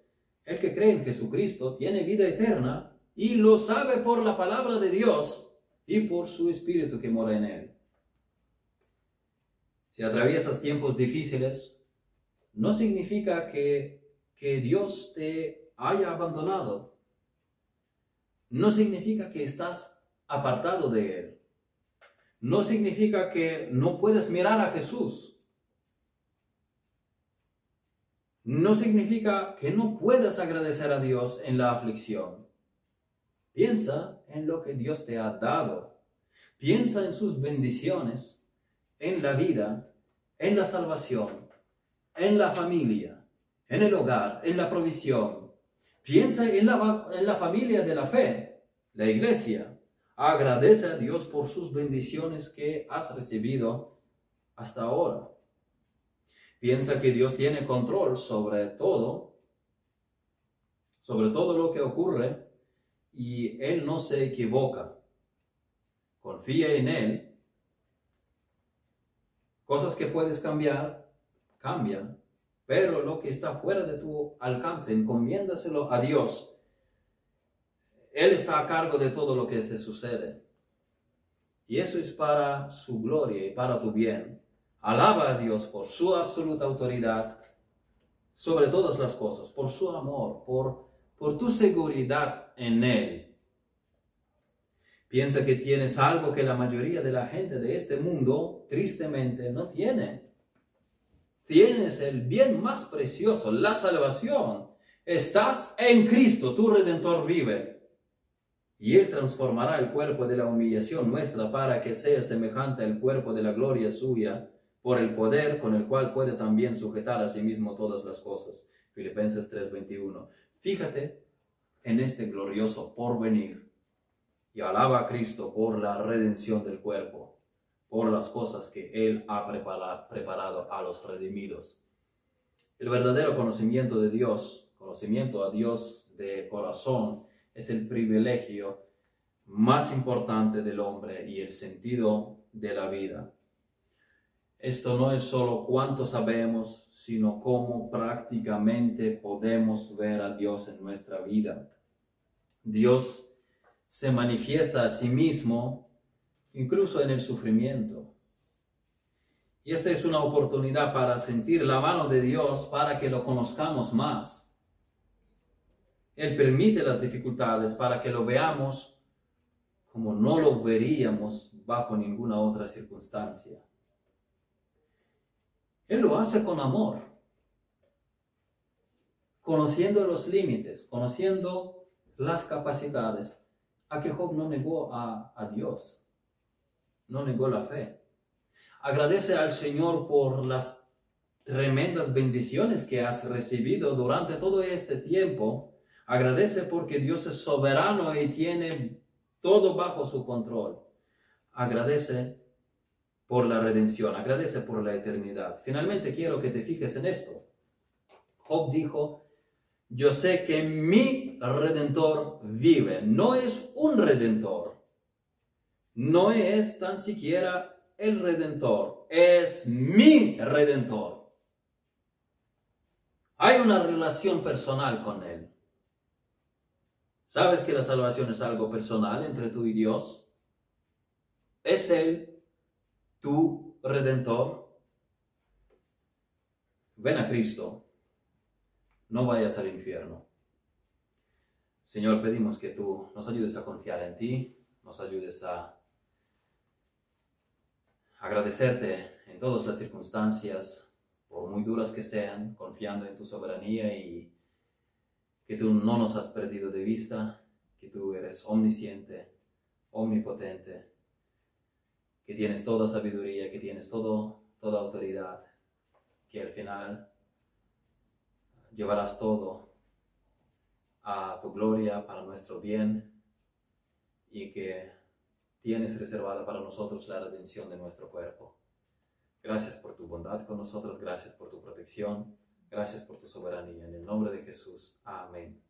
El que cree en Jesucristo tiene vida eterna y lo sabe por la palabra de Dios y por su Espíritu que mora en él. Si atraviesas tiempos difíciles, no significa que, que Dios te haya abandonado. No significa que estás apartado de Él. No significa que no puedes mirar a Jesús no significa que no puedas agradecer a Dios en la aflicción. Piensa en lo que Dios te ha dado. Piensa en sus bendiciones, en la vida, en la salvación, en la familia, en el hogar, en la provisión. Piensa en la, en la familia de la fe, la iglesia. Agradece a Dios por sus bendiciones que has recibido hasta ahora piensa que Dios tiene control sobre todo, sobre todo lo que ocurre, y Él no se equivoca. Confía en Él. Cosas que puedes cambiar, cambian, pero lo que está fuera de tu alcance, encomiéndaselo a Dios. Él está a cargo de todo lo que se sucede. Y eso es para su gloria y para tu bien. Alaba a Dios por su absoluta autoridad sobre todas las cosas, por su amor, por, por tu seguridad en Él. Piensa que tienes algo que la mayoría de la gente de este mundo tristemente no tiene. Tienes el bien más precioso, la salvación. Estás en Cristo, tu redentor vive. Y Él transformará el cuerpo de la humillación nuestra para que sea semejante al cuerpo de la gloria suya por el poder con el cual puede también sujetar a sí mismo todas las cosas. Filipenses 3:21. Fíjate en este glorioso porvenir y alaba a Cristo por la redención del cuerpo, por las cosas que Él ha preparado a los redimidos. El verdadero conocimiento de Dios, conocimiento a Dios de corazón, es el privilegio más importante del hombre y el sentido de la vida. Esto no es solo cuánto sabemos, sino cómo prácticamente podemos ver a Dios en nuestra vida. Dios se manifiesta a sí mismo incluso en el sufrimiento. Y esta es una oportunidad para sentir la mano de Dios para que lo conozcamos más. Él permite las dificultades para que lo veamos como no lo veríamos bajo ninguna otra circunstancia. Él lo hace con amor, conociendo los límites, conociendo las capacidades. A que Job no negó a, a Dios, no negó la fe. Agradece al Señor por las tremendas bendiciones que has recibido durante todo este tiempo. Agradece porque Dios es soberano y tiene todo bajo su control. Agradece por la redención, agradece por la eternidad. Finalmente quiero que te fijes en esto. Job dijo, yo sé que mi redentor vive. No es un redentor. No es tan siquiera el redentor. Es mi redentor. Hay una relación personal con Él. ¿Sabes que la salvación es algo personal entre tú y Dios? ¿Es Él tu redentor? Ven a Cristo, no vayas al infierno. Señor, pedimos que tú nos ayudes a confiar en ti, nos ayudes a agradecerte en todas las circunstancias, por muy duras que sean, confiando en tu soberanía y que tú no nos has perdido de vista, que tú eres omnisciente, omnipotente, que tienes toda sabiduría, que tienes todo, toda autoridad, que al final llevarás todo a tu gloria, para nuestro bien, y que tienes reservada para nosotros la redención de nuestro cuerpo. Gracias por tu bondad con nosotros, gracias por tu protección, gracias por tu soberanía. En el nombre de Jesús. Amén.